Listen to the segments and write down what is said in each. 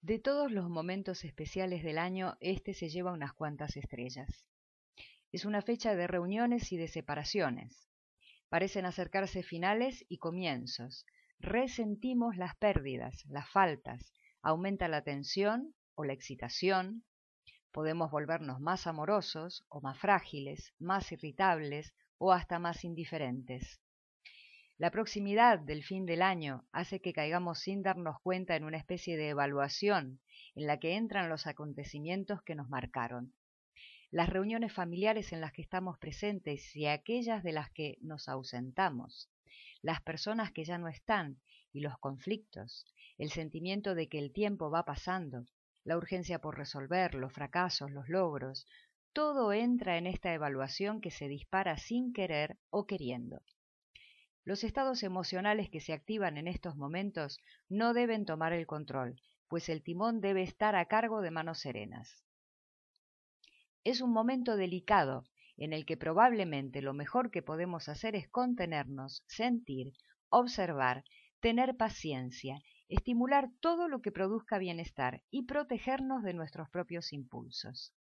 De todos los momentos especiales del año, este se lleva unas cuantas estrellas. Es una fecha de reuniones y de separaciones. Parecen acercarse finales y comienzos. Resentimos las pérdidas, las faltas. Aumenta la tensión o la excitación. Podemos volvernos más amorosos o más frágiles, más irritables o hasta más indiferentes. La proximidad del fin del año hace que caigamos sin darnos cuenta en una especie de evaluación en la que entran los acontecimientos que nos marcaron. Las reuniones familiares en las que estamos presentes y aquellas de las que nos ausentamos, las personas que ya no están y los conflictos, el sentimiento de que el tiempo va pasando, la urgencia por resolver, los fracasos, los logros, todo entra en esta evaluación que se dispara sin querer o queriendo. Los estados emocionales que se activan en estos momentos no deben tomar el control, pues el timón debe estar a cargo de manos serenas. Es un momento delicado en el que probablemente lo mejor que podemos hacer es contenernos, sentir, observar, tener paciencia, estimular todo lo que produzca bienestar y protegernos de nuestros propios impulsos.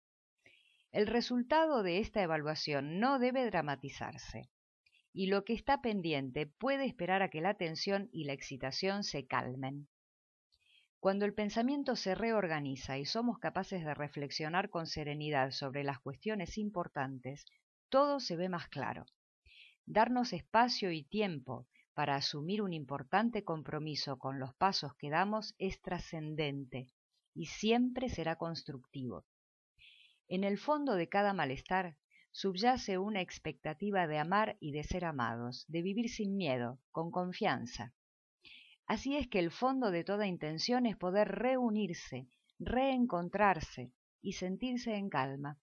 El resultado de esta evaluación no debe dramatizarse y lo que está pendiente puede esperar a que la tensión y la excitación se calmen. Cuando el pensamiento se reorganiza y somos capaces de reflexionar con serenidad sobre las cuestiones importantes, todo se ve más claro. Darnos espacio y tiempo para asumir un importante compromiso con los pasos que damos es trascendente y siempre será constructivo. En el fondo de cada malestar subyace una expectativa de amar y de ser amados, de vivir sin miedo, con confianza. Así es que el fondo de toda intención es poder reunirse, reencontrarse y sentirse en calma.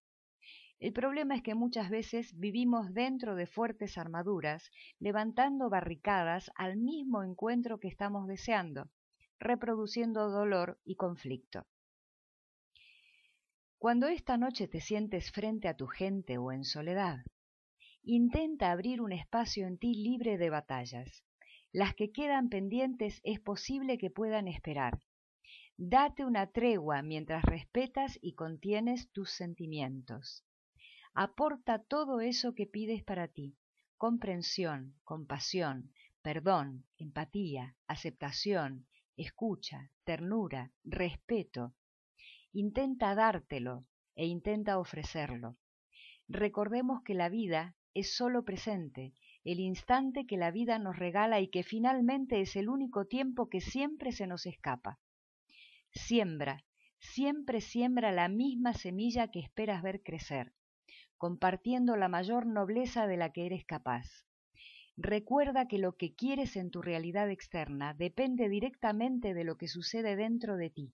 El problema es que muchas veces vivimos dentro de fuertes armaduras, levantando barricadas al mismo encuentro que estamos deseando, reproduciendo dolor y conflicto. Cuando esta noche te sientes frente a tu gente o en soledad, intenta abrir un espacio en ti libre de batallas. Las que quedan pendientes es posible que puedan esperar. Date una tregua mientras respetas y contienes tus sentimientos. Aporta todo eso que pides para ti, comprensión, compasión, perdón, empatía, aceptación, escucha, ternura, respeto, Intenta dártelo e intenta ofrecerlo. Recordemos que la vida es solo presente, el instante que la vida nos regala y que finalmente es el único tiempo que siempre se nos escapa. Siembra, siempre siembra la misma semilla que esperas ver crecer, compartiendo la mayor nobleza de la que eres capaz. Recuerda que lo que quieres en tu realidad externa depende directamente de lo que sucede dentro de ti.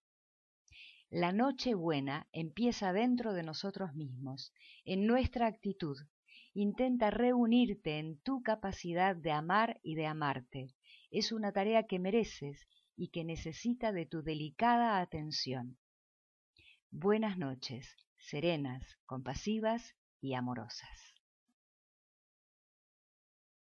La noche buena empieza dentro de nosotros mismos, en nuestra actitud. Intenta reunirte en tu capacidad de amar y de amarte. Es una tarea que mereces y que necesita de tu delicada atención. Buenas noches, serenas, compasivas y amorosas.